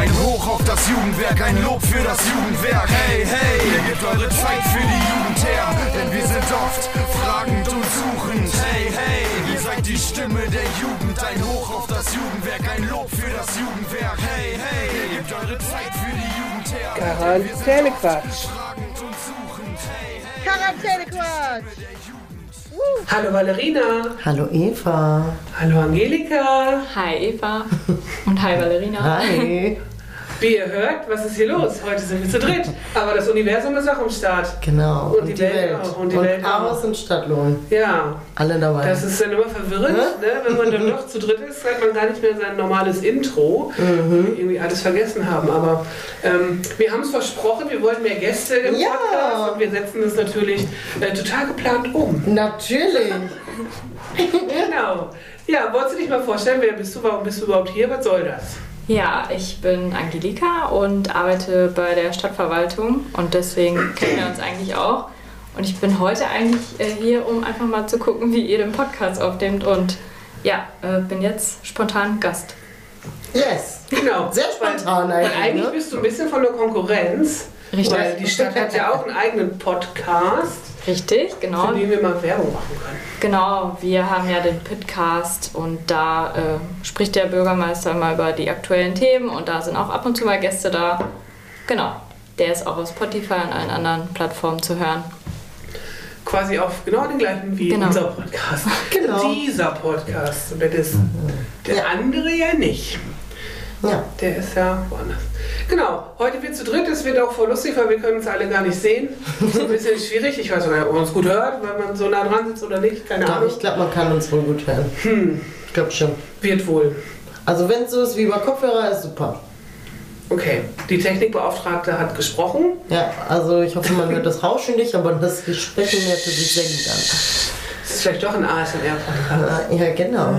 Ein Hoch auf das Jugendwerk, ein Lob für das Jugendwerk. Hey, hey, ihr gebt eure Zeit für die Jugend her, denn wir sind oft fragend und suchend. Hey, hey, ihr seid die Stimme der Jugend. Ein Hoch auf das Jugendwerk, ein Lob für das Jugendwerk. Hey, hey, ihr gebt eure Zeit für die Jugend her. Quarantänequatsch. Fragend und suchend. Hey, hey. Quarantänequatsch. Hallo Valerina. Hallo Eva. Hallo Angelika. Hi Eva und hi Valerina. Hi. Wie ihr hört, was ist hier los? Heute sind wir zu dritt. Aber das Universum ist auch am Start. Genau. Und die Welt auch, und die Welt auch. Aus und Stadtlohn. Ja, Alle dabei. das ist dann immer verwirrend, ne? wenn man dann noch zu dritt ist, hat man gar nicht mehr sein normales Intro, Mhm. irgendwie alles vergessen haben. Aber ähm, wir haben es versprochen, wir wollten mehr Gäste im Ja. Podcast und wir setzen es natürlich äh, total geplant um. Natürlich. Genau. Ja, wolltest du dich mal vorstellen, wer bist du, warum bist du überhaupt hier, was soll das? Ja, ich bin Angelika und arbeite bei der Stadtverwaltung und deswegen kennen wir uns eigentlich auch. Und ich bin heute eigentlich äh, hier, um einfach mal zu gucken, wie ihr den Podcast aufnehmt und ja, äh, bin jetzt spontan Gast. Yes. Genau. Sehr spontan Weil eigentlich, eigentlich ne? bist du ein bisschen von der Konkurrenz. Richtig. Weil die Stadt hat ja auch einen eigenen Podcast, Richtig, genau. für den wir mal Werbung machen können. Genau, wir haben ja den Pitcast und da äh, spricht der Bürgermeister mal über die aktuellen Themen und da sind auch ab und zu mal Gäste da. Genau, der ist auch auf Spotify und allen anderen Plattformen zu hören. Quasi auf genau den gleichen wie Genau. unser Podcast. Genau. Dieser Podcast. Und das der Ja. andere ja nicht. Ja. Der ist ja woanders. Genau, heute wird zu dritt, es wird auch voll lustig, weil wir können uns alle gar nicht sehen. Das ist ein bisschen schwierig. Ich weiß nicht, ob man uns gut hört, weil man so nah dran sitzt oder nicht. Keine Doch, Ahnung. ich glaube, man kann uns wohl gut hören. Hm, Ich glaube schon. wird wohl. Also wenn es so ist wie über Kopfhörer, ist super. Okay, die Technikbeauftragte hat gesprochen. Ja, also ich hoffe, man hört das Rauschen nicht, aber das Sprechen hört sich sehr gut an. Das ist vielleicht doch ein ASMR-Podcast. Ja, genau.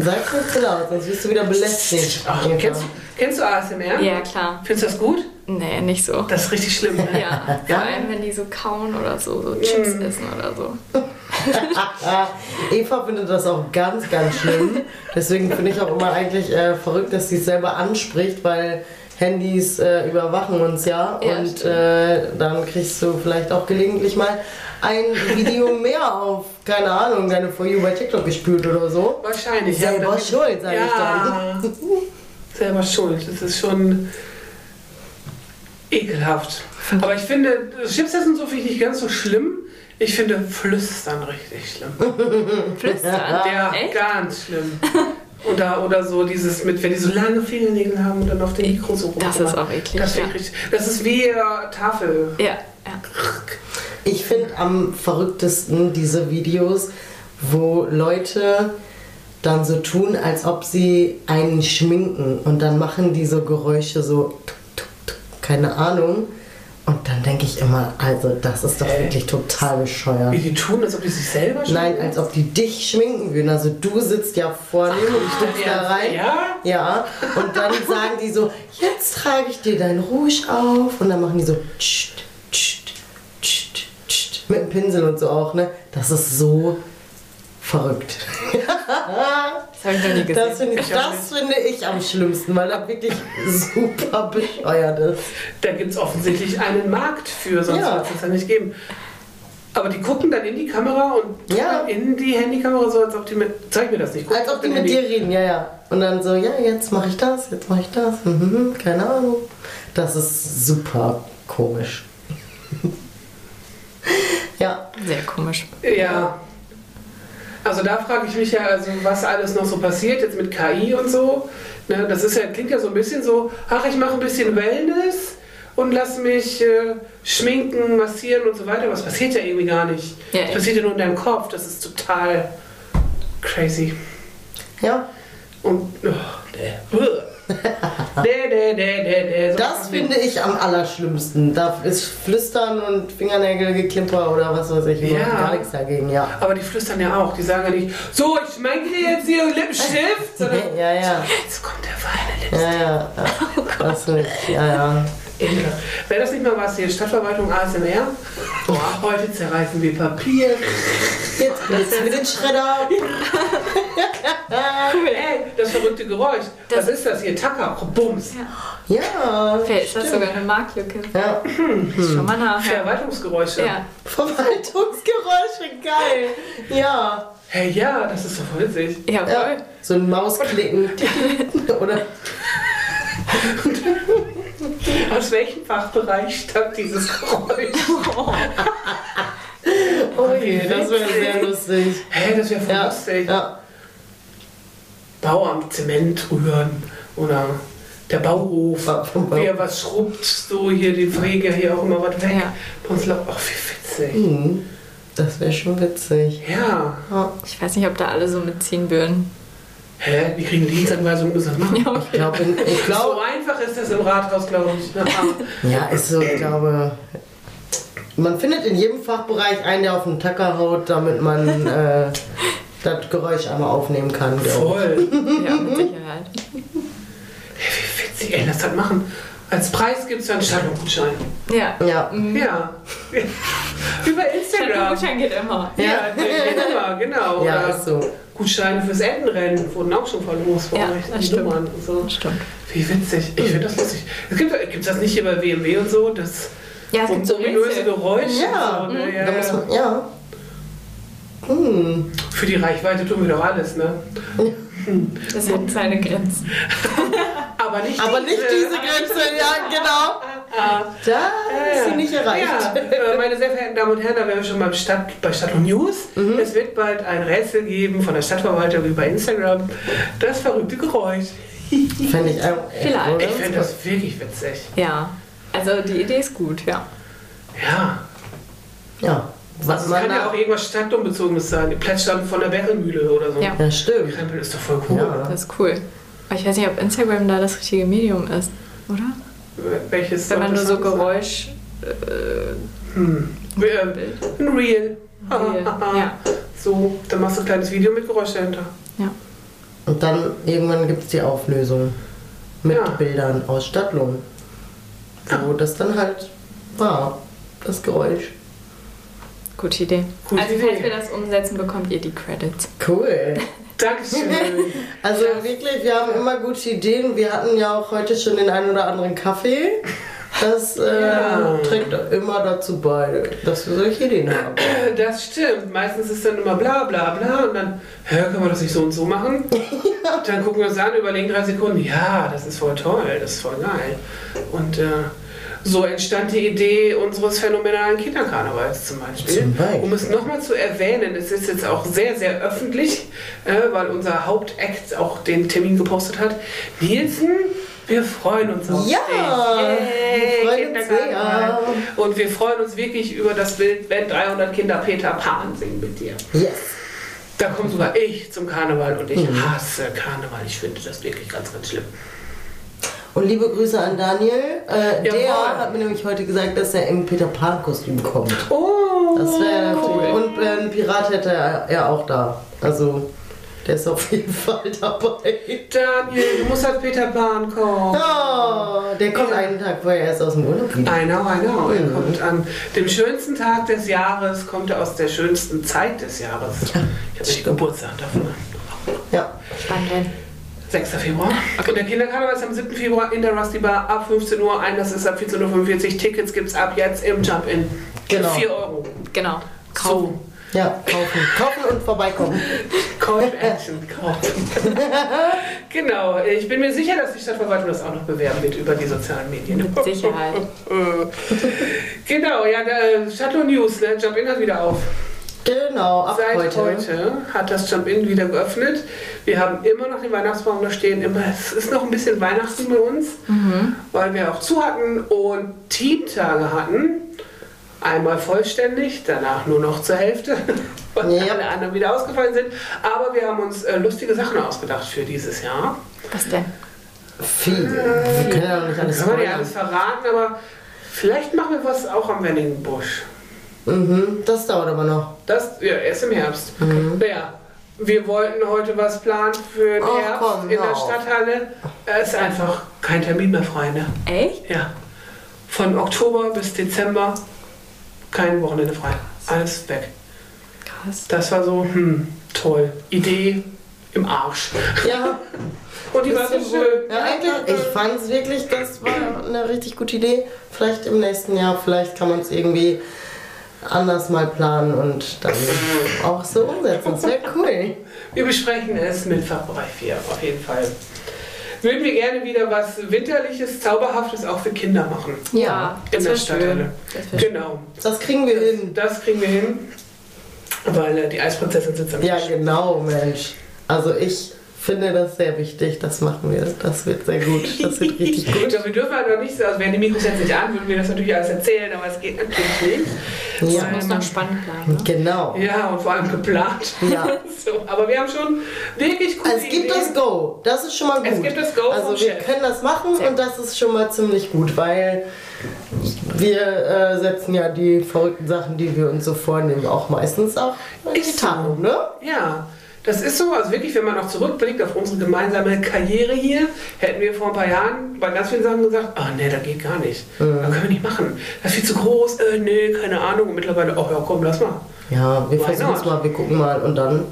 Sag nicht zu laut, sonst wirst du wieder belästigt. Ach, kennst, du- kennst du ASMR? Ja, klar. Findest du das gut? Nee, nicht so. Das ist richtig schlimm. Ne? Ja, vor allem wenn die so kauen oder so, so Chips essen oder so. Eva findet das auch ganz, ganz schlimm. Deswegen finde ich auch immer eigentlich äh, verrückt, dass sie es selber anspricht, weil Handys äh, überwachen uns ja. Ja, und äh, dann kriegst du vielleicht auch gelegentlich mal ein Video mehr auf, keine Ahnung, deine For You bei TikTok gespült oder so. Wahrscheinlich. Selber damit- schuld, sag ich ja, Selber schuld. Das ist schon ekelhaft. Aber ich finde, Chips essen so finde ich nicht ganz so schlimm. Ich finde Flüstern richtig schlimm. Flüstern. Ja, Echt? ganz schlimm. Oder, oder so dieses mit, wenn die so lange Fingernägel haben und dann auf dem Mikro so Das ist auch eklig, Das, ja. das ist wie äh, Tafel. Ja, ja. Ich finde am verrücktesten diese Videos, wo Leute dann so tun, als ob sie einen schminken und dann machen die so Geräusche so, tuk, tuk, tuk, keine Ahnung. Und dann denke ich immer, also das ist doch Äh. wirklich total bescheuert. Wie die tun, als ob die sich selber Nein, schminken. als ob die dich schminken würden. Also du sitzt ja vor dem und ich guckst da ja, rein. ja? Ja, und dann sagen die so, jetzt trage ich dir dein Rouge auf. Und dann machen die so tscht, mit dem Pinsel und so auch, ne? Das ist so verrückt. Das habe ich noch nie gesehen. Das finde ich, das finde ich am schlimmsten, weil das wirklich super bescheuert ist. Da gibt es offensichtlich einen Markt für, sonst Ja. wird es ja nicht geben. Aber die gucken dann in die Kamera und Ja. in die Handykamera so, als ob die mit. Zeig mir das nicht. Guck Als ob die mit Handy. dir reden, ja, ja. Und dann so, ja, jetzt mache ich das, jetzt mache ich das. Mhm, keine Ahnung. Das ist super komisch. Sehr komisch. Ja. Also da frage ich mich ja, also was alles noch so passiert jetzt mit KI und so. Ne, das ist ja, klingt ja so ein bisschen so, ach, ich mache ein bisschen Wellness und lass mich äh, schminken, massieren und so weiter. Aber es passiert ja irgendwie gar nicht. Ja, Es echt. passiert ja nur in deinem Kopf. Das ist total crazy. Ja, Und oh, nee. Nee, nee, nee, nee, nee. So das finde ich am allerschlimmsten. Da ist Flüstern und Fingernägelgeklimper oder was weiß ich. Ja. Gar nichts dagegen, ja. Aber die flüstern ja auch. Die sagen ja nicht, so, ich schminke dir jetzt hier Lippenstift. Sondern, Ja, ja. Jetzt kommt der feine Lippenstift. Ja, ja. ja. Das finde ich, ja, ja. Ekelhaft. Wäre das nicht mal was hier? Stadtverwaltung ASMR? Boah, heute zerreißen wir Papier. Jetzt geht's mit den Schredder. Ey, das verrückte Geräusch. Das- was ist das hier? Tacker. Bums. Ja. Vielleicht ist das sogar eine Marktlücke. Ja. Schon mal nachher. Verwaltungsgeräusche. Ja. Verwaltungsgeräusche, geil. Ja. Hey, ja, das ist doch witzig. Ja, ja. voll. So ein Mausklicken. Oder Aus welchem Fachbereich stammt dieses Geräusch? Oh je, das wäre sehr lustig. Hä, das wäre voll Ja. lustig. ja. Bauamt Zement rühren oder der Bauhof, Ba- vom Bau- wie er was schrubbt, so hier die Pflege hier auch immer was weg. Ja. Bei uns läuft, ach wie witzig. Hm, Das wäre schon witzig. Ja. Ja. Ich weiß nicht, ob da alle so mitziehen würden. Hä, wie kriegen Dienstanweisungen müssen das machen? Ja, Ich glaube, ich So einfach ist das im Rathaus, glaube ich. ja, ist so, ich glaube, man findet in jedem Fachbereich einen, der auf den Tacker haut, damit man äh, das Geräusch einmal aufnehmen kann. glaub Voll. Ja, mit Sicherheit. Hey, wie witzig, ey, lass das machen. Als Preis gibt es einen Stadtgutschein. Ja. Ja. Ja. Über Instagram. Gutschein geht immer. Ja, ja. genau. Ja, Oder ist so. Gutscheine fürs Entenrennen wurden auch schon verlost. Ja, Ja, das die stimmt. Nummern und so. Stimmt. Wie witzig. Ich finde das lustig. Es gibt es das nicht hier bei WMW und so? Das Ja, es gibt so ominöse. Geräusche. Ja, und so, ne? ja, da muss ja. man, ja. Hm. Für die Reichweite tun wir doch alles, ne? Das hat seine Grenzen. Aber nicht Aber nicht diese Grenze, ja, genau. Da ist sie nicht erreicht. Ja, äh, meine sehr verehrten Damen und Herren, da wären wir schon beim Stadt, bei Stadt und News. Mhm. Es wird bald ein Rätsel geben von der Stadtverwaltung über Instagram. Das verrückte Geräusch. Fände ich auch. Vielleicht. Ich finde das wirklich witzig. Ja. Also die Idee ist gut, ja. Ja. Ja. Was Also es man kann ja auch irgendwas Stadtumbezogenes sein. Die Plätzstand von der Bärenmühle oder so. Ja. Ja, stimmt. Krempel ist doch voll cool. Ja. Das ist cool. Aber ich weiß nicht, ob Instagram da das richtige Medium ist, oder? Welches Wenn man nur so? Geräusch. Äh, Hm. Bild. Ein Reel. Reel, ja. So, dann machst du ein kleines Video mit Geräusch dahinter. Ja. Und dann irgendwann gibt es die Auflösung mit Ja. Bildern aus Stadtlohn. Wo das dann halt war, das Geräusch. Gute Idee. Gute also, Idee. falls wir das umsetzen, bekommt ihr die Credits. Cool. Dankeschön. Also wirklich, wir haben immer gute Ideen. Wir hatten ja auch heute schon den einen oder anderen Kaffee. Das äh, Ja. trägt immer dazu bei, dass wir solche Ideen haben. Das stimmt. Meistens ist dann immer bla bla bla und dann, hä, können wir das nicht so und so machen? Dann gucken wir uns an, überlegen drei Sekunden, ja, das ist voll toll, das ist voll geil. Und äh, so entstand die Idee unseres phänomenalen Kinderkarnevals zum Beispiel. Zum Beispiel. Um es nochmal zu erwähnen, es ist jetzt auch sehr, sehr öffentlich, äh, weil unser Hauptakt auch den Termin gepostet hat. Nielsen, wir freuen uns auf Ja, dich. wir freuen uns. Und wir freuen uns wirklich über das Bild, wenn 300 Kinder Peter Pan singen mit dir. Yes. Da komme sogar ich zum Karneval und ich Mhm. hasse Karneval. Ich finde das wirklich ganz, ganz schlimm. Und liebe Grüße an Daniel. Äh, Jawohl. der hat mir nämlich heute gesagt, dass er im Peter Pan-Kostüm kommt. Oh, Das wäre cool. Und äh, ein Pirat hätte er, er auch da. Also, der ist auf jeden Fall dabei. Daniel, du musst als Peter Pan kommen. Oh, der kommt einen Tag vorher erst aus dem Urlaub. I know, I know. Er Mhm. kommt an dem schönsten Tag des Jahres, kommt er aus der schönsten Zeit des Jahres. ich habe Geburtstag davon. Ja. Spannend. 6. Februar. Und der Kinderkarneval ist am 7. Februar in der Rusty Bar ab 15 Uhr. Einlass ist ab 14.45 Uhr. Tickets gibt es ab jetzt im Jump-In. Genau. 4 Euro. Genau. Kaufen. Ja, kaufen. Kaufen und vorbeikommen. Call to Action. Kaufen. genau. Ich bin mir sicher, dass die Stadtverwaltung das auch noch bewerben wird über die sozialen Medien. Mit Sicherheit. genau, ja, der Chateau News, ne? Jump-In hat wieder auf. Genau, ab Seit heute. heute. hat das Jump-In wieder geöffnet. Wir haben immer noch den Weihnachtsbaum da stehen. Immer, es ist noch ein bisschen Weihnachten bei uns, weil wir auch zu hatten und Teamtage hatten. Einmal vollständig, danach nur noch zur Hälfte, weil Ja. alle anderen wieder ausgefallen sind. Aber wir haben uns äh, lustige Sachen ausgedacht für dieses Jahr. Was denn? Viel. Wir können ja nicht alles Können wir nicht alles verraten, aber vielleicht machen wir was auch am Wenningenbusch. Mhm, das dauert aber noch. Das, ja, erst im Herbst. Naja, wir wollten heute was planen für den Ach, Herbst komm, in der auf. Stadthalle. Es ist einfach kein Termin mehr frei, ne? Echt? Ja. Von Oktober bis Dezember kein Wochenende frei. Alles weg. Krass. Das war so, hm, toll. Idee im Arsch. Ja, Und die war so schön. Ja, eigentlich, ich fand es wirklich, das war eine richtig gute Idee. Vielleicht im nächsten Jahr, vielleicht kann man es irgendwie anders mal planen und dann auch so umsetzen. Das wäre cool. Wir besprechen es mit Fachbereich 4 auf jeden Fall. Würden wir gerne wieder was Winterliches, Zauberhaftes auch für Kinder machen. Ja, In das der Stadthalle. Das. Genau. Das kriegen wir hin. Das kriegen wir hin. Weil äh, die Eisprinzessin sitzt am Tisch. Ja, genau, Mensch. Also ich finde das sehr wichtig. Das machen wir. Das wird sehr gut. Das wird richtig gut. Gut, wir dürfen halt noch nicht so, also wären die Mikros jetzt nicht an, würden wir das natürlich alles erzählen, aber es geht natürlich nicht. Ja, Das muss noch spannend bleiben. Ne? genau. Ja, und vor allem geplant. Ja. So, aber wir haben schon wirklich coole Es gibt Ideen. das Go. Das ist schon mal gut. Es gibt das Go vom Also wir Chef. können das machen und das ist schon mal ziemlich gut, weil wir äh, setzen ja die verrückten Sachen, die wir uns so vornehmen, auch meistens auch in die. Tat, ne? Ja, das ist so. Also wirklich, wenn man auch zurückblickt auf unsere gemeinsame Karriere hier, hätten wir vor ein paar Jahren bei ganz vielen Sachen gesagt, ah nee, das geht gar nicht. Das können wir nicht machen. Das ist viel zu groß, äh, nee, keine Ahnung. Und mittlerweile, oh ja, komm, lass mal. Ja, wir versuchen es mal, wir gucken mal und dann,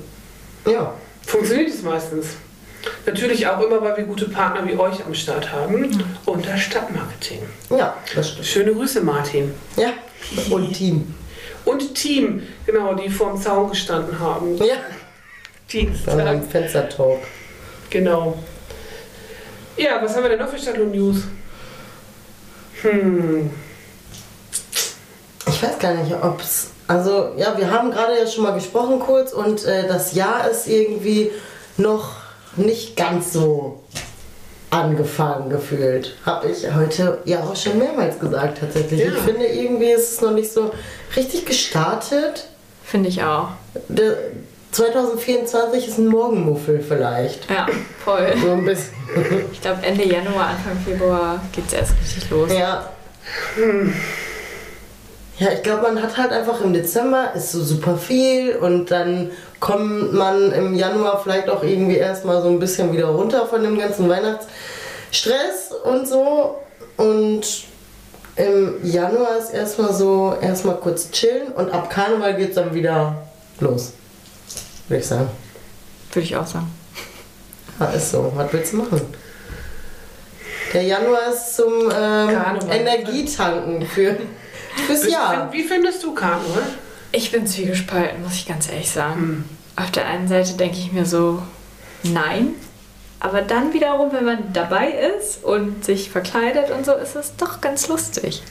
ja. Funktioniert es meistens. Natürlich auch immer, weil wir gute Partner wie euch am Start haben und das Stadtmarketing. Ja, das stimmt. Schöne Grüße, Martin. Ja, und Team. Und Team, genau, die vorm Zaun gestanden haben. Ja, Dienstag. beim Fenstertalk. Genau. Ja, was haben wir denn noch für Stadtlohn-News? Hm, Ich weiß gar nicht, ob es. Also, ja, wir haben gerade ja schon mal gesprochen kurz und äh, das Jahr ist irgendwie noch nicht ganz so angefangen gefühlt. Habe ich heute ja auch schon mehrmals gesagt tatsächlich. Ja. Ich finde irgendwie ist es noch nicht so richtig gestartet. Finde ich auch. Der 2024 ist ein Morgenmuffel vielleicht. Ja, voll. So ein bisschen. Ich glaube, Ende Januar, Anfang Februar geht's erst richtig los. Ja. Ja, ich glaube, man hat halt einfach im Dezember ist so super viel und dann kommt man im Januar vielleicht auch irgendwie erstmal so ein bisschen wieder runter von dem ganzen Weihnachtsstress und so. Und im Januar ist erstmal so, erstmal kurz chillen und ab Karneval geht's dann wieder los. Würde ich sagen. Würde ich auch sagen. Ja, ist so. Was willst du machen? Der Januar ist zum ähm. Energietanken für, fürs Wie- Jahr. Wie findest du Karneval? Ich bin zwiegespalten, muss ich ganz ehrlich sagen. Auf der einen Seite denke ich mir so, nein. Aber dann wiederum, wenn man dabei ist und sich verkleidet und so, ist es doch ganz lustig.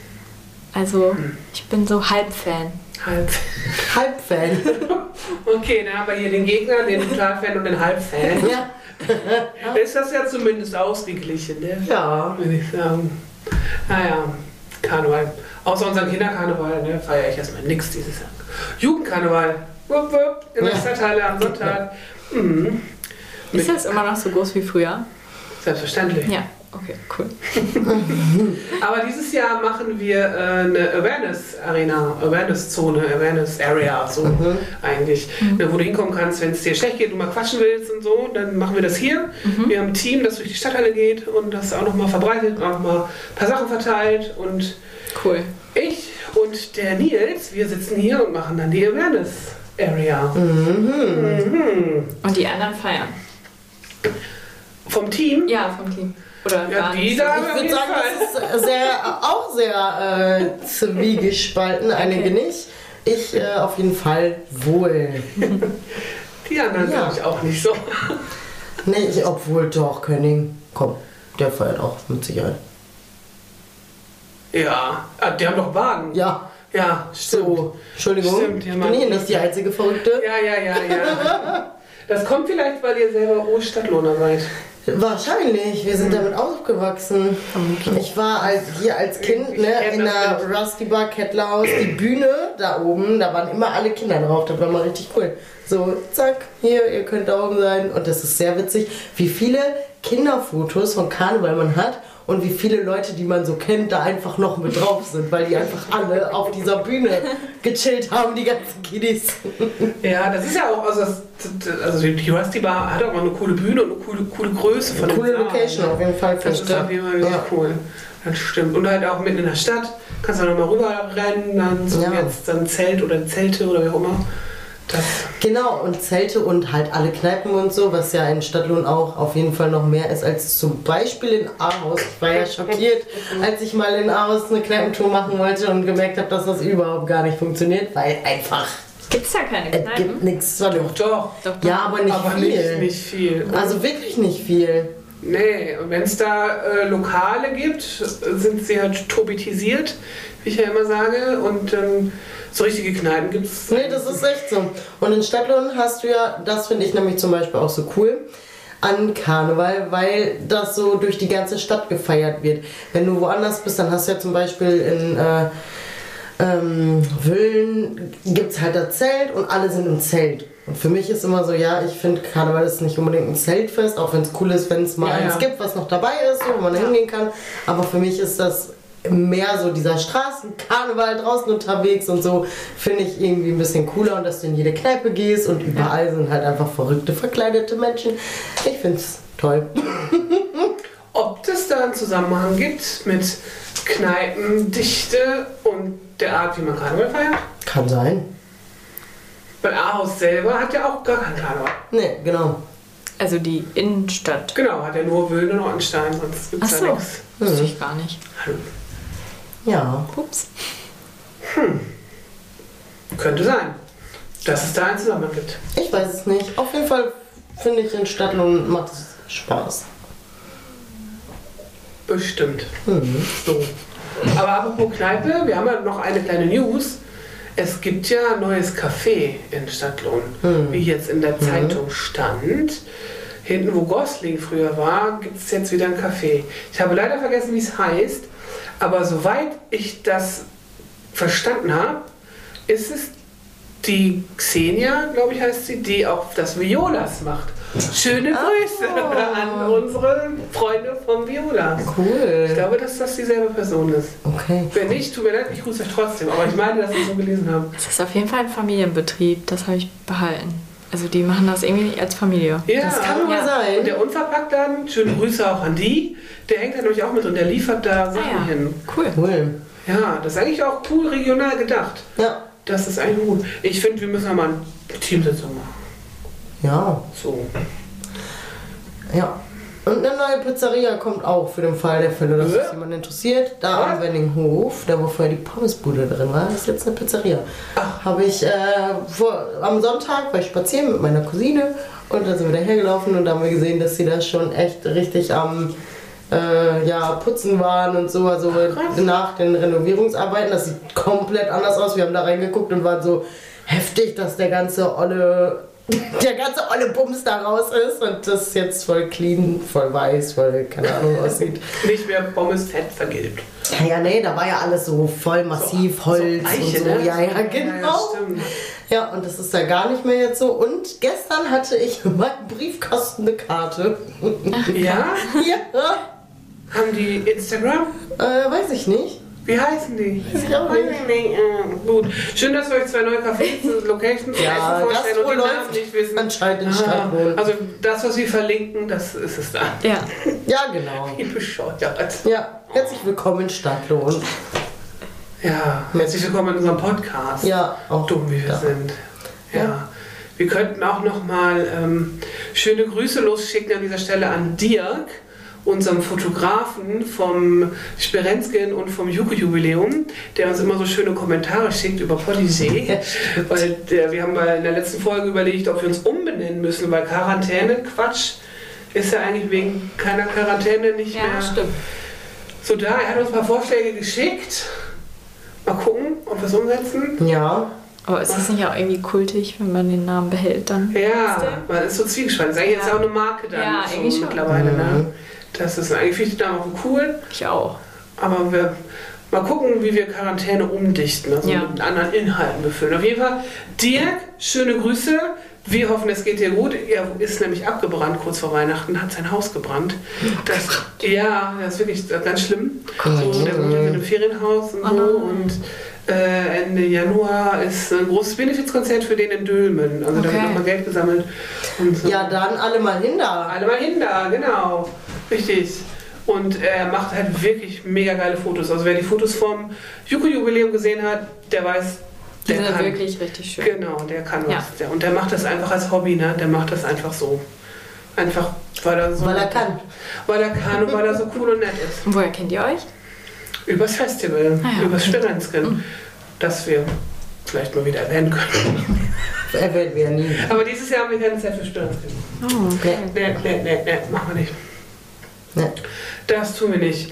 Also, ich bin so Halbfan. Halb. Halbfan. Okay, dann haben wir hier den Gegner, den Totalfan und den Halbfan. ja. Ist das ja zumindest ausgeglichen, ne? ja. würde ich sagen. Naja, Karneval. Außer unseren Kinderkarneval ne, feiere ich erstmal nichts dieses Jahr. Jugendkarneval. Wupp, wupp, in der Ja. Stadthalle am Sonntag. Mhm. Ist das immer noch so groß wie früher? Selbstverständlich. Ja, okay, cool. Aber dieses Jahr machen wir äh, eine Awareness-Arena, Awareness-Zone, Awareness-Area, so eigentlich. Ne, wo du hinkommen kannst, wenn es dir schlecht geht und mal quatschen willst und so, dann machen wir das hier. Wir haben ein Team, das durch die Stadthalle geht und das auch nochmal verbreitet, auch mal ein paar Sachen verteilt und Cool. ich und der Nils, wir sitzen hier und machen dann die Awareness-Area. Mhm. Und die anderen feiern? Vom Team? Ja, vom Team. Oder Ja, gar die nicht. da- Ich würde sagen, das ist sehr, auch sehr äh, zwiegespalten. Einige nicht. Ich äh, auf jeden Fall wohl. Die anderen Ja. glaube ich auch nicht so. Nee, ich, obwohl doch, König. Komm, der feiert auch mit Sicherheit. Ja, ah, die haben doch Wagen. Ja, Ja, stimmt. so. Entschuldigung, Stimmt, ja, ich bin hier nicht die einzige Verrückte. Ja, ja, ja, ja. Das kommt vielleicht, weil ihr selber rohe Stadtlohner seid. Wahrscheinlich, wir sind damit aufgewachsen. Ich war als, hier als Kind ne, in der. Rusty Bar Kettlerhaus, die Bühne da oben, da waren immer alle Kinder drauf, das war mal richtig cool. So, zack, hier, ihr könnt da oben sein. Und das ist sehr witzig, wie viele Kinderfotos von Karneval man hat und wie viele Leute, die man so kennt, da einfach noch mit drauf sind, weil die einfach alle auf dieser Bühne gechillt haben, die ganzen Kiddies. Ja, das ist ja auch, also, das, also die Rusty Bar hat auch mal eine coole Bühne und eine coole, coole Größe von dem Coole Location ne? auf jeden Fall. Das ist auf jeden Fall Ja. cool. Das stimmt. Und halt auch mitten in der Stadt. Kannst du nochmal rüber rennen, dann so Ja. jetzt dann Zelt oder Zelte oder wie auch immer. Das, Genau, und Zelte und halt alle Kneipen und so, was ja in Stadtlohn auch auf jeden Fall noch mehr ist als zum Beispiel in Aarhus. Ich war ja schockiert, als ich mal in Aarhus eine Kneipentour machen wollte und gemerkt habe, dass das überhaupt gar nicht funktioniert, weil einfach, Gibt's da keine es Kneipen? gibt nichts dem. doch, Doch, Ja, aber nicht aber viel. nicht, nicht viel. Also wirklich nicht viel. Nee, und wenn es da äh, Lokale gibt, sind sie halt tobitisiert, wie ich ja immer sage. Und ähm, so richtige Kneipen gibt es. Nee, das ist echt so. Und in Stadtlohn hast du ja, das finde ich nämlich zum Beispiel auch so cool, an Karneval, weil das so durch die ganze Stadt gefeiert wird. Wenn du woanders bist, dann hast du ja zum Beispiel in äh, ähm, Wüllen gibt es halt das Zelt und alle sind im Zelt. Und für mich ist immer so, ja, ich finde Karneval ist nicht unbedingt ein Zeltfest, auch wenn es cool ist, wenn es mal Ja, eins ja. gibt, was noch dabei ist, wo man hingehen kann. Aber für mich ist das mehr so dieser Straßenkarneval draußen unterwegs und so finde ich irgendwie ein bisschen cooler und dass du in jede Kneipe gehst und überall sind halt einfach verrückte, verkleidete Menschen. Ich finde es toll. Ob es da einen Zusammenhang gibt mit Kneipendichte und der Art, wie man Karneval feiert? Kann sein. Weil Aarhus selber hat ja auch gar keinen Karneval. Nee, genau. Also die Innenstadt. Genau, hat ja nur Wöhlen und Ortenstein, sonst gibt Ach es so, da nichts. wusste ich gar nicht. Ja. Ups. Könnte sein, dass es da einen Zusammenhang gibt. Ich weiß es nicht. Auf jeden Fall finde ich in Stadtlohn macht es Spaß. Bestimmt. Mhm. So. Aber apropos Kneipe, wir haben ja noch eine kleine News. Es gibt ja ein neues Café in Stadtlohn, wie jetzt in der Zeitung stand. Hinten, wo Gosling früher war, gibt es jetzt wieder ein Café. Ich habe leider vergessen, wie es heißt, aber soweit ich das verstanden habe, ist es die Xenia, glaube ich, heißt sie, die auch das Violas macht. Schöne Grüße an unsere Freunde vom Violas. Ich Cool. glaube, dass das dieselbe Person ist. Okay. Wenn nicht, tut mir leid, ich grüße euch trotzdem. Aber ich meine, dass ich so gelesen habe. Das ist auf jeden Fall ein Familienbetrieb, das habe ich behalten. Also die machen das irgendwie als Familie. Ja, Das kann wohl Ja. sein. Und der Unverpacktladen, schöne Grüße auch an die. Der hängt da nämlich auch mit drin. Der liefert da Sachen Ah ja, hin. cool. Cool. Ja, das ist eigentlich auch cool regional gedacht. Ja. Das ist eigentlich gut. Ich finde, wir müssen mal eine Teamsitzung machen. Ja. So. Ja. Und eine neue Pizzeria kommt auch für den Fall der Fälle, dass es jemand interessiert. Da am Wenninghof, da wo vorher die Pommesbude drin war, ist jetzt eine Pizzeria. Habe ich äh, vor, am Sonntag war ich spazieren mit meiner Cousine und da sind wir dahergelaufen und da haben wir gesehen, dass sie da schon echt richtig am äh, ja, Putzen waren und so. Also krass. nach den Renovierungsarbeiten, das sieht komplett anders aus. Wir haben da reingeguckt und waren so heftig, dass der ganze olle der ganze olle Bums da raus ist und das jetzt voll clean, voll weiß, voll keine Ahnung aussieht. Nicht mehr Pommes fett vergilbt. Ja, ja, nee, da war ja alles so voll massiv, Holz so Eiche, und so. ne? Ja, ja, Ja, genau. stimmt. Ja, und das ist da gar nicht mehr jetzt so. Und gestern hatte ich in meinem Briefkasten eine Karte. Ja? ja, Haben die Instagram? äh, weiß ich nicht. Wie heißen die? Ich auch nicht. Äh, Gut. Schön, dass wir euch zwei neue Cafés und Locations Ja, Essen vorstellen und die Namen nicht wissen. anscheinend in Ah, Stadtwohl. Also das, was wir verlinken, das ist es da. Ja. Ja, genau. Wie bescheuert. Ja, herzlich willkommen in Stadtlohn. Ja, herzlich willkommen in unserem Podcast. Ja, auch Dumm wie wir da. sind. Ja. Ja. Wir könnten auch nochmal ähm, schöne Grüße losschicken an dieser Stelle an Dirk, unserem Fotografen vom Sperenzgen und vom Juko-Jubiläum, der uns immer so schöne Kommentare schickt über. Ja, stimmt. weil der, wir haben mal in der letzten Folge überlegt, ob wir uns umbenennen müssen, weil Quarantäne, Quatsch, ist ja eigentlich wegen keiner Quarantäne nicht Ja, mehr stimmt. so da. Er hat uns ein paar Vorschläge geschickt. Mal gucken, ob wir es umsetzen. Ja, Aber ist das nicht auch irgendwie kultig, wenn man den Namen behält dann? Ja, man ist so zwiegespalten. Das ist eigentlich jetzt Ja. auch eine Marke dann Ja, so eigentlich schon. mittlerweile. Mhm. Ne? Das ist eigentlich finde ich den Namen cool, Ich auch. aber wir mal gucken, wie wir Quarantäne umdichten, also Ja. mit anderen Inhalten befüllen. Auf jeden Fall, Dirk, schöne Grüße. Wir hoffen, es geht dir gut. Er ist nämlich abgebrannt kurz vor Weihnachten, hat sein Haus gebrannt. Das, ja, das ist wirklich ganz schlimm. So, der wohnt in einem Ferienhaus und so. Und äh, Ende Januar ist ein großes Benefizkonzert für den in Dülmen. Also da wird Okay. nochmal Geld gesammelt. So. Ja, dann alle mal hin da. Alle mal hin da, genau. Richtig. Und er macht halt wirklich mega geile Fotos. Also wer die Fotos vom Juko-Jubiläum gesehen hat, der weiß, Die der sind kann. wirklich richtig schön. Genau, der kann Ja. was. Der, und der macht das einfach als Hobby, ne? Der macht das einfach so. Einfach, weil er so. Weil er kann. Weil er kann und weil er so cool und nett ist. Und woher kennt ihr euch? Übers Festival, Ah ja, übers okay. Sperrenskin, das wir vielleicht mal wieder erwähnen können. Er wird wir nie. Aber dieses Jahr haben wir keine Zeit für Sperrenskin. Oh, okay. Nee, nee, nee, nee, machen wir nicht. Ne. Das tun wir nicht.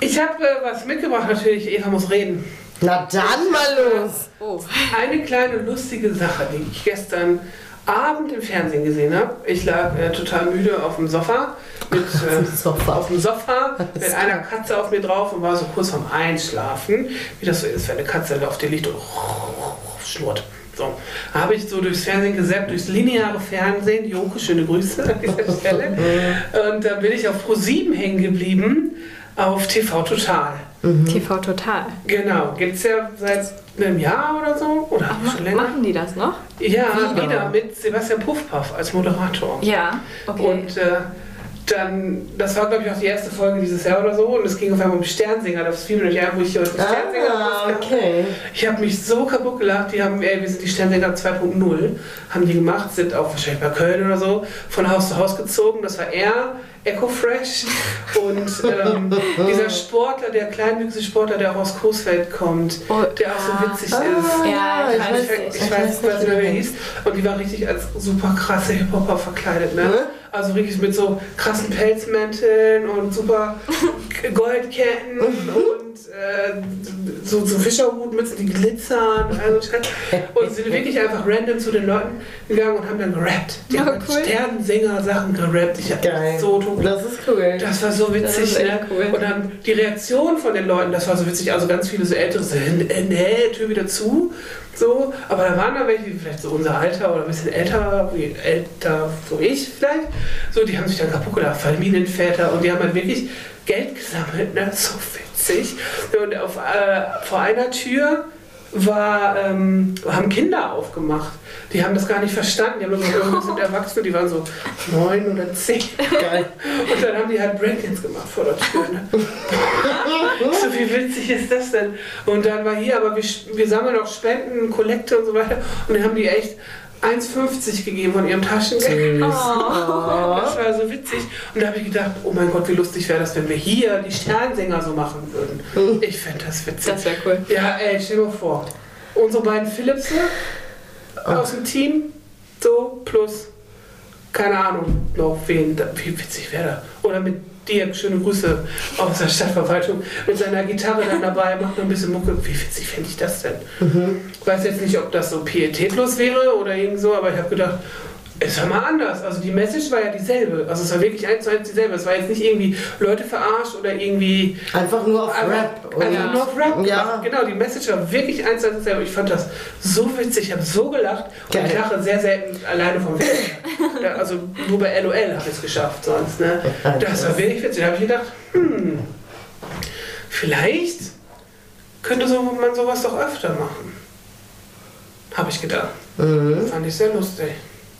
Ich habe äh, was mitgebracht, natürlich. Eva muss reden. Na dann mal los. Oh. Eine kleine lustige Sache, die ich gestern Abend im Fernsehen gesehen habe. Ich lag äh, total müde auf dem Sofa. Mit, äh, Sofa. Auf dem Sofa mit einer Katze auf mir drauf und war so kurz vorm Einschlafen. Wie das so ist, wenn eine Katze auf dir liegt und schnurrt. So, habe ich so durchs Fernsehen gesäppt, durchs lineare Fernsehen. Joko, schöne Grüße an dieser Stelle. Und dann bin ich auf Pro7 hängen geblieben, auf TV Total. TV Total. Genau, gibt es ja seit einem Jahr oder so? Oder Ach, schon länger? machen die das noch? Ja, Wieder. wieder mit Sebastian Puffpaff als Moderator. Ja, okay. Und äh, dann, das war glaube ich auch die erste Folge dieses Jahr oder so, und es ging auf einmal um Sternsinger. Das fiel mir nicht ein, wo ich Sternsinger Ah, rauskam. okay. Ich habe mich so kaputt gelacht. Die haben, ey, wir sind die Sternsinger 2.0, haben die gemacht, sind auch wahrscheinlich bei Köln oder so, von Haus zu Haus gezogen. Das war er, Echo Fresh und ähm, dieser Sportler, der kleinwüchsige Sportler, der auch aus Coesfeld kommt, Oh, der auch so witzig Ah, ist. Ja, ich Ich, weiß weiß, nicht. ich weiß nicht, wie er hieß. Und die war richtig als super krasse Hip-Hopper verkleidet, ne? Hm? Also richtig mit so krassen Pelzmänteln und super Goldketten und äh, so, so Fischerhutmützen, die glitzern. Also und sind wirklich einfach random zu den Leuten gegangen und haben dann gerappt. Die Oh, haben cool. Sternsinger-Sachen gerappt. Ich hab Geil. so tot Das ist cool. das war so witzig, ne? cool. Und dann die Reaktion von den Leuten, das war so witzig. Also ganz viele so ältere, so, nee, Tür wieder zu. So, aber da waren da welche, vielleicht so unser Alter oder ein bisschen älter, wie älter, so ich vielleicht. So, die haben sich dann kaputt gelacht, Familienväter und die haben halt wirklich Geld gesammelt, ne? So witzig. Und auf, äh, vor einer Tür war, ähm, haben Kinder aufgemacht. Die haben das gar nicht verstanden. Die haben gesagt, irgendwie sind Erwachsene, die waren so neun oder zehn. Geil. Und dann haben die halt Breakdance gemacht vor der Tür. Ne? so wie witzig ist das denn? Und dann war hier, aber wir, wir sammeln auch Spenden, Kollekte und so weiter. Und dann haben die echt 1,50 gegeben von ihrem Taschengeld. Süß. Das war so witzig. Und da habe ich gedacht, oh mein Gott, wie lustig wäre das, wenn wir hier die Sternsänger so machen würden. Ich fände das witzig. Das wäre cool. Ja, ey, stell dir mal vor. Unsere beiden Philipse aus dem Team, so, plus, keine Ahnung, noch wen, wie witzig wäre das. Oder mit Dirk, schöne Grüße aus der Stadtverwaltung, mit seiner Gitarre dann dabei, macht noch ein bisschen Mucke. Wie witzig fände ich das denn? Ich weiß jetzt nicht, ob das so pietätlos wäre oder irgend so, aber ich habe gedacht, es war mal anders. Also die Message war ja dieselbe. Also es war wirklich eins zu eins dieselbe. Es war jetzt nicht irgendwie Leute verarscht oder irgendwie Einfach nur auf Rap. einfach Und nur auf Rap Ja. Genau, die Message war wirklich eins zu eins dasselbe. Ich fand das so witzig, ich habe so gelacht. Und Geil. ich lache sehr selten alleine vom Fernseher. ja, also nur bei LOL habe ich es geschafft sonst. Ne? Das war wirklich witzig. Da habe ich gedacht, hm, vielleicht könnte so, man sowas doch öfter machen. Habe ich gedacht. Mhm. Fand ich sehr lustig.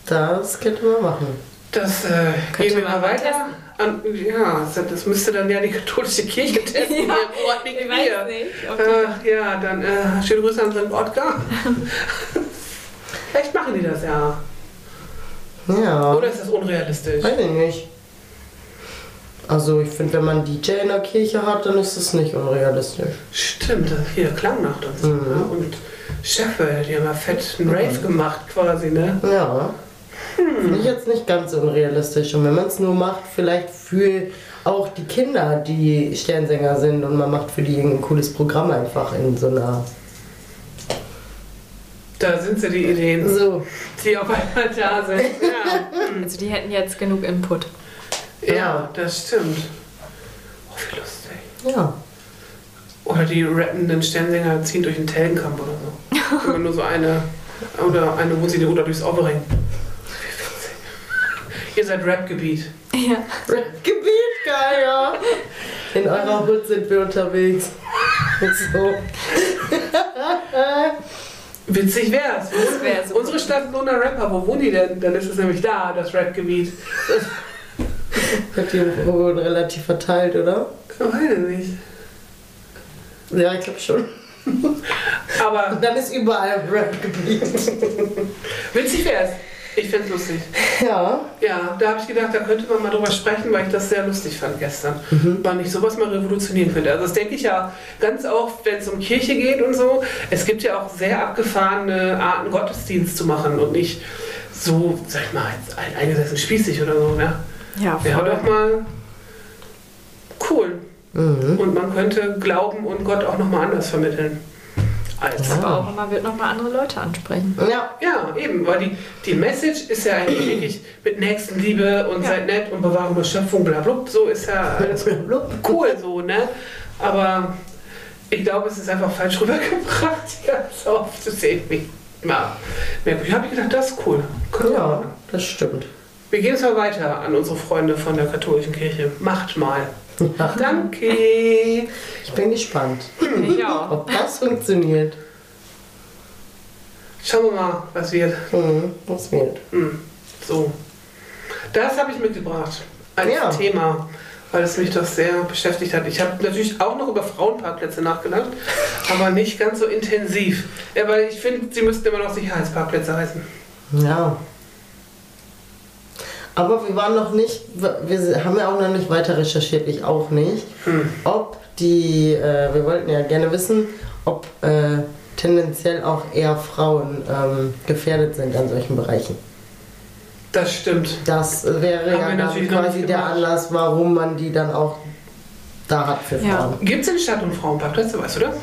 Das könnte man machen. Das äh, gehen wir mal weiter. An, ja, das- das müsste dann ja die katholische Kirche testen. Ja, weiß Bier. nicht. ob die- Äh, ja, dann äh, schöne Grüße an St. Ottgar. Vielleicht machen die das ja. Ja. Oder ist das unrealistisch? Weiß ich nicht. Also ich finde, wenn man DJ in der Kirche hat, dann ist das nicht unrealistisch. Stimmt, das hier Klangnacht und so. Mhm. Ne? Und Chefe, die haben ja fett einen Rave gemacht quasi, ne? Ja. Finde ich jetzt nicht ganz unrealistisch. Und wenn man es nur macht, vielleicht für auch die Kinder, die Sternsänger sind und man macht für die ein cooles Programm einfach in so einer. Da sind sie die Ideen, So. die auf einmal da sind. Ja, Also die hätten jetzt genug Input. ja das stimmt. Oh, wie lustig. Ja. Oder die rappenden Sternsänger ziehen durch den Tellenkamp oder so. Immer nur so eine, oder eine, wo sie die Ruder durchs Auto rennen. Ihr seid Rap-Gebiet. Ja. Gebiet, geil, ja. In eurer Hut sind wir unterwegs. So. Witzig wär's. Das wär super. Unsere Stadt ohne Rapper, wo wohnen die denn? Dann ist es nämlich da, das Rap-Gebiet. Wird die wohl relativ verteilt, oder? Ich weiß nicht. Ja, ich glaube schon. Aber Und dann ist überall Rap-Gebiet. witzig wär's. Ich find's lustig. Ja. Ja, da habe ich gedacht, da könnte man mal drüber sprechen, weil ich das sehr lustig fand gestern. Mhm. Wann ich sowas mal revolutionieren könnte. Also das denke ich ja ganz oft, wenn es um Kirche geht und so. Es gibt ja auch sehr abgefahrene Arten, Gottesdienst zu machen und nicht so, sag ich mal, ein- eingesessen spießig oder so. Ne? Ja, Wäre voll. doch mal cool. Mhm. Und man könnte Glauben und Gott auch nochmal anders vermitteln. Als. Aber auch immer wird nochmal andere Leute ansprechen. Ja. Ja, eben, weil die, die Message ist ja eigentlich wirklich mit Nächstenliebe und Ja. seid nett und Bewahrung der Schöpfung, bla bla, so ist ja alles cool so, ne? Aber ich glaube, es ist einfach falsch rübergebracht ganz oft. Das ist irgendwie, ja, habe ich gedacht, das ist cool. Wir Ja, das stimmt. Wir gehen jetzt mal weiter an unsere Freunde von der katholischen Kirche. Macht mal. Danke. Ich bin gespannt, Ich auch. ob das funktioniert. Schauen wir mal, was wird. Mhm. Was wird? Hm, so. Das habe ich mitgebracht als Ja. Thema, weil es mich doch sehr beschäftigt hat. Ich habe natürlich auch noch über Frauenparkplätze nachgedacht, aber nicht ganz so intensiv. Ja, weil ich finde, sie müssten immer noch Sicherheitsparkplätze heißen. Ja. Aber wir waren noch nicht, wir haben ja auch noch nicht weiter recherchiert, ich auch nicht, Hm. ob die, äh, wir wollten ja gerne wissen, ob äh, tendenziell auch eher Frauen ähm, gefährdet sind an solchen Bereichen. Das stimmt. Das wäre Haben ja dann quasi der. Anlass, warum man die dann auch da hat für Ja. Frauen. Gibt es in Stadt- und Frauenparkplätze, weißt du das?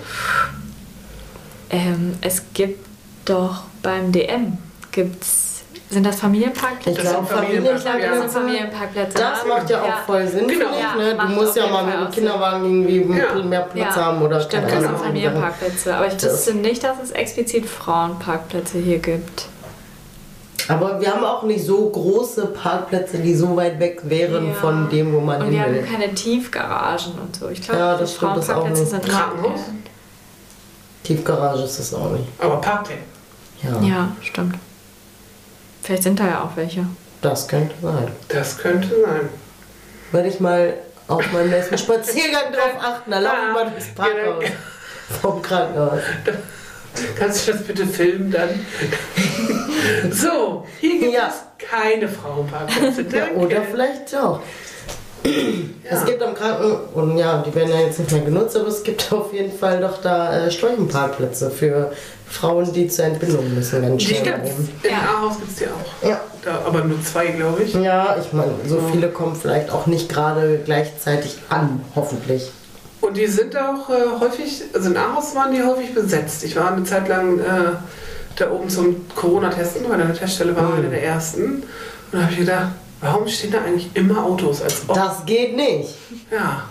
Ähm, es gibt doch beim DM, gibt's, sind das Familienparkplätze? Ich glaube, sind Familienpark- Ich glaube, das sind Familienparkplätze. das macht ja auch Ja. voll Sinn, Genau. finde ich. Ja, Ne? Du musst ja mal mit dem Kinderwagen irgendwie Ja. mehr Platz Ja, haben oder Stimmt, keine das sind. Familienparkplätze. Aber ich Das- wüsste nicht, dass es explizit Frauenparkplätze hier gibt. Aber wir haben auch nicht so große Parkplätze, die so weit weg wären Ja. von dem, wo man Und hin wir haben will. keine Tiefgaragen und so. Ich glaube, Ja, das stimmt, das auch Frauenparkplätze nicht. sind Krankenhaus? Tiefgarage ist das auch nicht. Aber Parkplätze. Ja, Ja, stimmt. Vielleicht sind da ja auch welche. das könnte sein. Das könnte sein. Werde ich mal auf meinem nächsten Spaziergang drauf achten. Da laufe ich mal durchs Parkhaus. Vom Krankenhaus. Kannst du das bitte filmen dann? so, hier gibt Ja. es keine Frauenparkplätze. Ja, oder vielleicht auch. Es gibt am Kranken, und ja, die werden ja jetzt nicht mehr genutzt, aber es gibt auf jeden Fall doch da äh, Stolpenparkplätze für Frauen, die zur Entbindung müssen, ganz Die gibt's. In Ja. Ahaus gibt es die auch. Ja. Da, aber nur zwei, glaube ich. Ja, ich meine, so viele kommen vielleicht auch nicht gerade gleichzeitig an, hoffentlich. Und die sind auch äh, häufig, also in Aarhus waren die häufig besetzt. Ich war eine Zeit lang äh, da oben zum Corona-Testen, weil eine Teststelle war Mhm. eine der ersten. Und da habe ich gedacht, warum stehen da eigentlich immer Autos? Als ob, Das geht nicht. ja.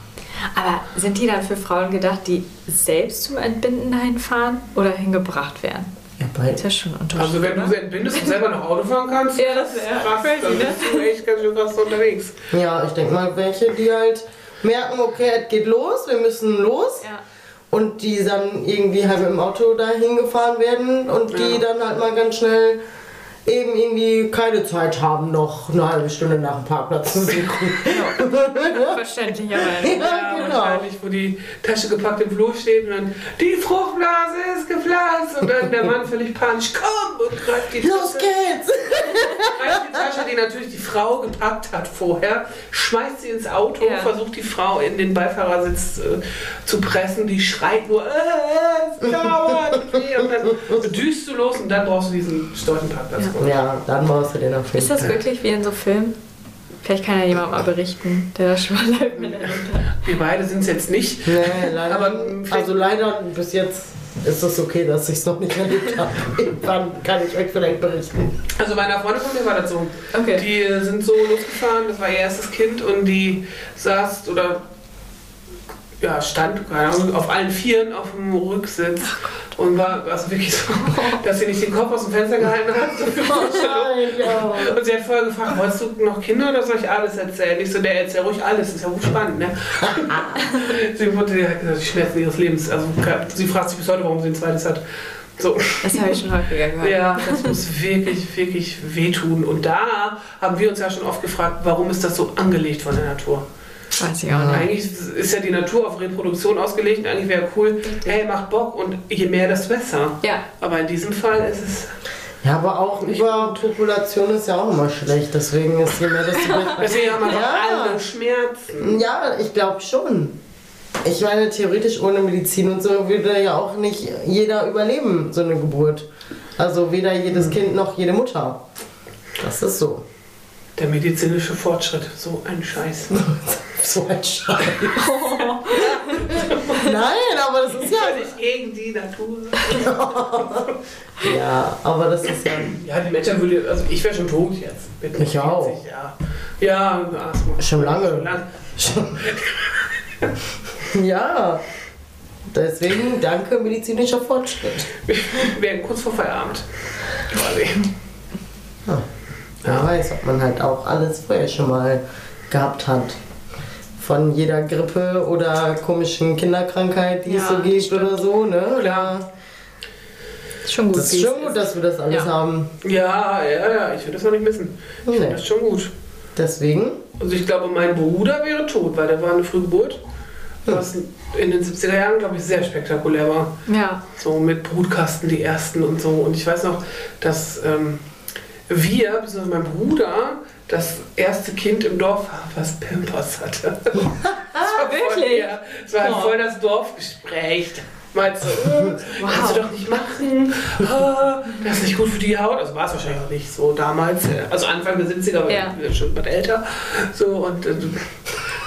Aber sind die dann für Frauen gedacht, die selbst zum Entbinden dahin fahren oder hingebracht werden? Ja, Das bei, ist ja schon ein Unterschied. Also wenn du sie entbindest und selber noch Auto fahren kannst, Ja, das wäre krass, crazy, dann ne? bist du echt ganz schön krass unterwegs. ja, ich denke mal, welche, die halt merken, okay, es geht los, wir müssen los. Ja. Und die dann irgendwie halt mit dem Auto dahin gefahren werden und die Ja. dann halt mal ganz schnell eben irgendwie keine Zeit haben, noch eine halbe Stunde nach dem Parkplatz zu suchen. Verständlicherweise. Ja, genau. Wahrscheinlich, wo die Tasche gepackt im Flur steht und dann, die Fruchtblase ist geplatzt und dann der Mann völlig panisch, komm und greift die Los Tasche. geht's! Greift die Tasche, die natürlich die Frau gepackt hat vorher, schmeißt sie ins Auto, Ja. versucht die Frau in den Beifahrersitz äh, zu pressen, die schreit nur, äh, es dauert, okay, und dann düst du los und dann brauchst du diesen Stoltenparkplatz. Ja, dann brauchst du den auf jeden Ist das wirklich wie in so Filmen? Vielleicht kann ja jemand mal berichten, der das schon mal live miterlebt hat. Wir beide sind es jetzt nicht. Nee, leider. Aber, also leider bis jetzt ist es okay, dass ich es noch nicht erlebt habe. Irgendwann kann ich euch vielleicht berichten. Also meiner Freundin von mir war das so. Okay. Die äh, sind so losgefahren, das war ihr erstes Kind und die saß oder ja, stand keine Ahnung, auf allen Vieren auf dem Rücksitz und war also wirklich so, dass sie nicht den Kopf aus dem Fenster gehalten hat. So Vorstellung. und sie hat vorher gefragt, wolltest du noch Kinder oder soll ich alles erzählen? Ich so, der erzähl ruhig alles, ist ja wohl spannend, ne? sie, wurde, sie hat gesagt, die Schmerzen ihres Lebens. Also sie fragt sich bis heute, warum sie ein zweites hat. So. Das habe ich schon häufiger gehört. Ja, das muss wirklich, wirklich wehtun. Und da haben wir uns ja schon oft gefragt, warum ist das so angelegt von der Natur? Weiß ich auch nicht. Eigentlich ist ja die Natur auf Reproduktion ausgelegt. Eigentlich wäre cool, hey, macht Bock und je mehr, desto besser. Ja. Aber in diesem Fall ist es. Ja, aber auch Überpopulation ist ja auch immer schlecht, deswegen ist je mehr, desto besser. Deswegen haben wir Ja. alle Schmerzen. Ja, ich glaube schon. Ich meine, theoretisch ohne Medizin und so würde ja auch nicht jeder überleben, so eine Geburt. Also weder jedes Kind noch jede Mutter. Das ist so. Der medizinische Fortschritt, so ein Scheiß. So ein Scheiß. Nein, aber das ist ja. Nicht gegen die Natur. Ja, aber das ist ja. Ja, die Menschen würde. Also, ich wäre schon tot jetzt. Mit Ich auch. 40, Ja, ja Asthma. Schon lange. Schon lange. Ja. Deswegen danke medizinischer Fortschritt. Wir werden kurz vor Feierabend. Quasi. Wer weiß, ob man halt auch alles vorher schon mal gehabt hat. Von jeder Grippe oder komischen Kinderkrankheit, die es Ja, so gibt stimmt. oder so, ne? Ist schon gut. Das ist es schon gut, dass wir das alles Ja. haben. Ja, ja, ja, ich würde das noch nicht missen. Ich Nee. finde das schon gut. Deswegen, Also ich glaube, mein Bruder wäre tot, weil der war eine Frühgeburt. Was in den 70er Jahren, glaube ich, sehr spektakulär war. Ja. So mit Brutkasten, die ersten und so. Und ich weiß noch, dass ähm, wir, beziehungsweise mein Bruder, das erste Kind im Dorf war, was Pampers hatte. Voll, wirklich? ja, es war halt voll das Dorfgespräch. Meinst du, äh, kannst du doch nicht machen, ah, das ist nicht gut für die Haut. Also war es wahrscheinlich auch nicht so damals, also Anfang der 70er, aber Ja. wir sind schon was älter. So, und äh,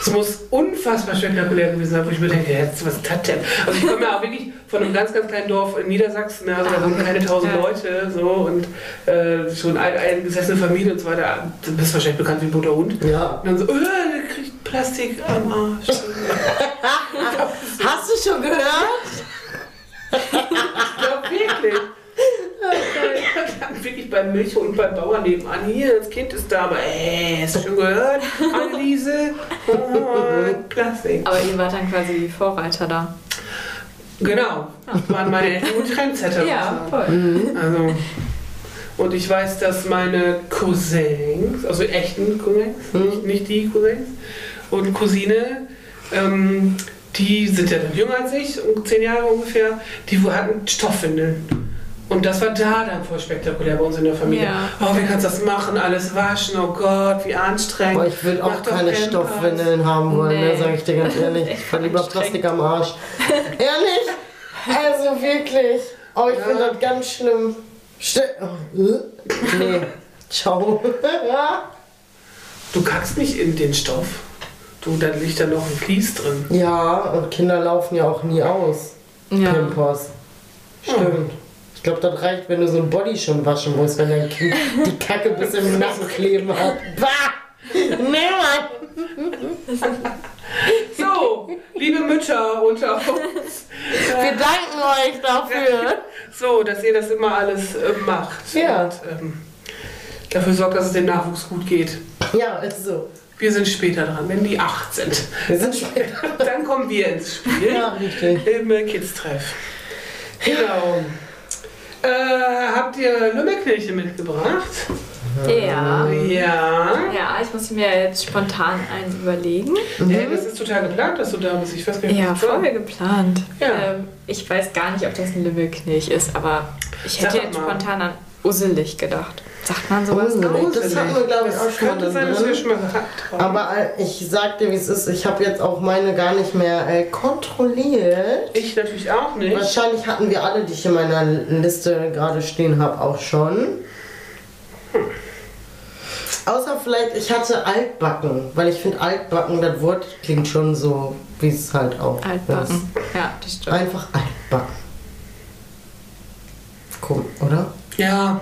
es muss unfassbar spektakulär gewesen sein, wo ich mir denke, jetzt, was ist das denn? Also ich komme ja auch wirklich von einem ganz, ganz kleinen Dorf in Niedersachsen, ne, also da wohnen keine tausend Ja. Leute so und äh, schon eine eingesessene Familie und so weiter. Du bist wahrscheinlich bekannt wie Butter Hund. ja. Und dann so, äh, der kriegt Plastik am Arsch. Hast du schon gehört? Ja, wirklich. Wirklich beim Milch und beim Bauern nebenan. Hier, das Kind ist da, aber ey, hast du schon gehört? Anneliese, oh, Plastik. Aber ihr wart dann quasi die Vorreiter da. Genau, waren meine Eltern und Trendsetter. Ja, voll. Also, und ich weiß, dass meine Cousins, also echten Cousins, nicht, nicht die Cousins, und Cousine, ähm, die sind ja dann jünger als ich, um zehn Jahre ungefähr, die hatten Stoffwindeln. Und das war da dann voll spektakulär bei uns in der Familie. Ja. Oh, wie kannst du das machen? Alles waschen, oh Gott, wie anstrengend. Boah, ich würde auch keine. Stoffwindeln haben wollen, Nee. ne, sag ich dir ganz ehrlich. Ich fand lieber Plastik am Arsch. Ehrlich? Also wirklich. Oh, ich Ja. finde das ganz schlimm. Ste oh, äh. nee. Ciao. Du kackst nicht in den Stoff. Du, da liegt da noch ein Vlies drin. ja, und Kinder laufen ja auch nie aus. Ja. Pimpers. Stimmt. Ich glaube, das reicht, wenn du so ein Body schon waschen musst, wenn dein Kind die Kacke bis im Nacken kleben hat. Bah! Nee, Mann! So, liebe Mütter unter uns. Wir danken euch dafür. So, dass ihr das immer alles äh, macht. Ja. Und, ähm, dafür sorgt, dass es dem Nachwuchs gut geht. Ja, ist so. Wir sind später dran, wenn die acht sind. Wir sind später. Dann kommen wir ins Spiel. Ja, richtig. Im Kids-Treff. Genau. Äh, habt ihr Lümmelknilche mitgebracht? Ja. Ja. Ja, ich muss mir jetzt spontan einen überlegen. Hey, das ist total geplant, dass du da bist. Ich weiß gar nicht, Ja, voll soll. geplant. Ja. Ähm, ich weiß gar nicht, ob das ein Lümmelknilch ist, aber ich Sag hätte jetzt mal. spontan an Usselig gedacht. Sagt man sowas? Usselig. Das hatten wir, glaube ich, Das auch schon könnte sein, dass wir drin. schon mal gehabt haben. Aber äh, ich sag dir, wie es ist. Ich habe jetzt auch meine gar nicht mehr äh, kontrolliert. ich natürlich auch nicht. Wahrscheinlich hatten wir alle, die ich in meiner Liste gerade stehen habe, auch schon. Außer vielleicht, ich hatte Altbacken, weil ich finde Altbacken, das Wort klingt schon so, wie es halt auch Altbacken. Ja, das ist. stimmt. Einfach Altbacken. Cool, oder? Ja,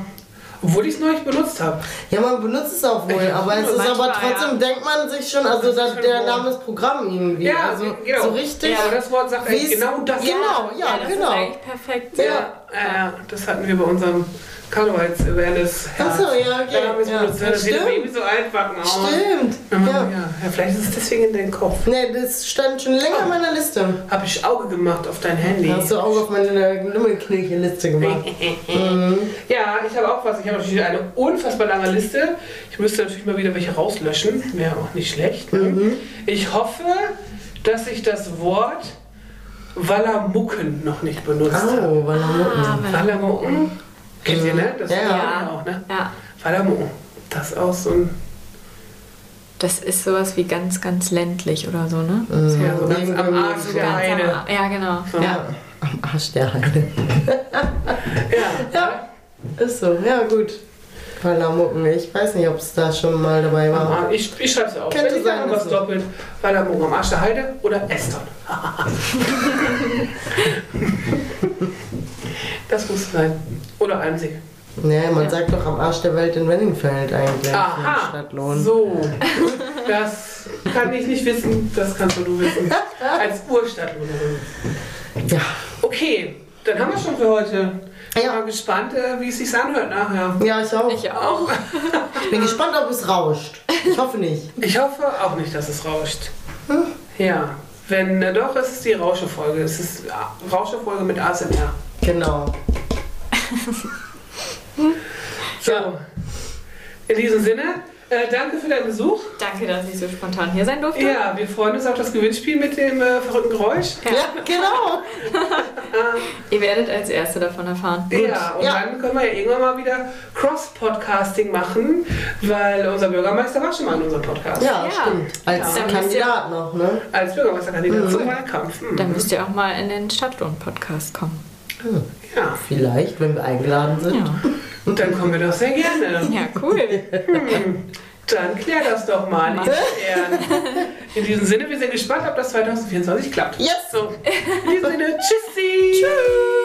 Obwohl ich es neulich benutzt habe. Ja, man benutzt es auch wohl, aber es ist aber trotzdem, denkt man sich schon, also da, der wohl. Name ist Programm irgendwie. Ja, also genau. so richtig. Ja, das Wort sagt eigentlich genau das. Genau, ja, das genau. ist eigentlich perfekt. Ja, ja, das hatten wir bei unserem Karnevalsevents. Ach so, ja, okay. Ja, ja, Das sieht stimmt. irgendwie so altbacken aus. Stimmt. Ja. Ja. Ja. ja, vielleicht ist es deswegen in deinem Kopf. Nee, das stand schon länger auf meiner Liste. Habe ich Auge gemacht auf dein Handy. Hast du auch auf meine Lummelknilche-Liste gemacht. Mhm. Ja, ich habe auch was. Ich habe natürlich eine unfassbar lange Liste. Ich müsste natürlich mal wieder welche rauslöschen. Wäre auch nicht schlecht. Ne? Mhm. Ich hoffe, dass ich das Wort Wallamucken noch nicht benutzt habe. Oh, Wallamucken. Ah, weil- Wallamucken? Kennt ihr, ne? Das Ja. Ja. auch, ne? ja, Wallamucken. Das ist auch so ein das ist sowas wie ganz, ganz ländlich oder so, ne? Mhm. Ja, so ganz am Arsch der Heide. Ja, genau. So. Ja. Am Arsch der Heide. Ja. Ja, ist so. Ja, gut. Wallamucken. Ich weiß nicht, ob es da schon mal dabei war. Ich, ich schreibe es auf. Könnte Wenn ich sein, was du- doppelt, Wallamucken am Arsch der Heide oder Eston. das muss sein. Oder Almsee. Nee, man sagt doch am Arsch der Welt in Wenningfeld eigentlich. Aha, Stadtlohn. so. Das kann ich nicht wissen, das kannst nur du wissen. Als Urstadtlohnerin. Ja. Okay, dann haben wir schon für heute. Ich Ja. bin mal gespannt, äh, wie es sich anhört nachher. Ja, ich auch. Ich auch. Ich bin gespannt, ob es rauscht. Ich hoffe nicht. Ich hoffe auch nicht, dass es rauscht. Ja, wenn äh, doch, ist es die Rauschefolge. Es ist äh, Rauschefolge mit ASMR. Genau. So, in diesem Sinne, äh, danke für deinen Besuch. Danke, dass ich so spontan hier sein durfte. Ja, wir freuen uns auf das Gewinnspiel mit dem äh, verrückten Geräusch. Ja, genau. Ihr werdet als Erste davon erfahren. Ja, und Ja. dann können wir ja irgendwann mal wieder Cross-Podcasting machen, weil unser Bürgermeister war schon mal in unserem Podcast. Ja, Ja. stimmt. Als Ja. Kandidat noch, ne? Als Bürgermeisterkandidat zum Wahlkampf. Hm. Dann müsst ihr auch mal in den Stadtlohn-Podcast kommen. Ja, Vielleicht, wenn wir eingeladen sind. Ja, und dann kommen wir doch sehr gerne. ja cool. Dann klär das doch mal. In diesem Sinne, wir sind gespannt, ob das 2024 klappt. Yes! So, in diesem Sinne, tschüssi! Tschüss.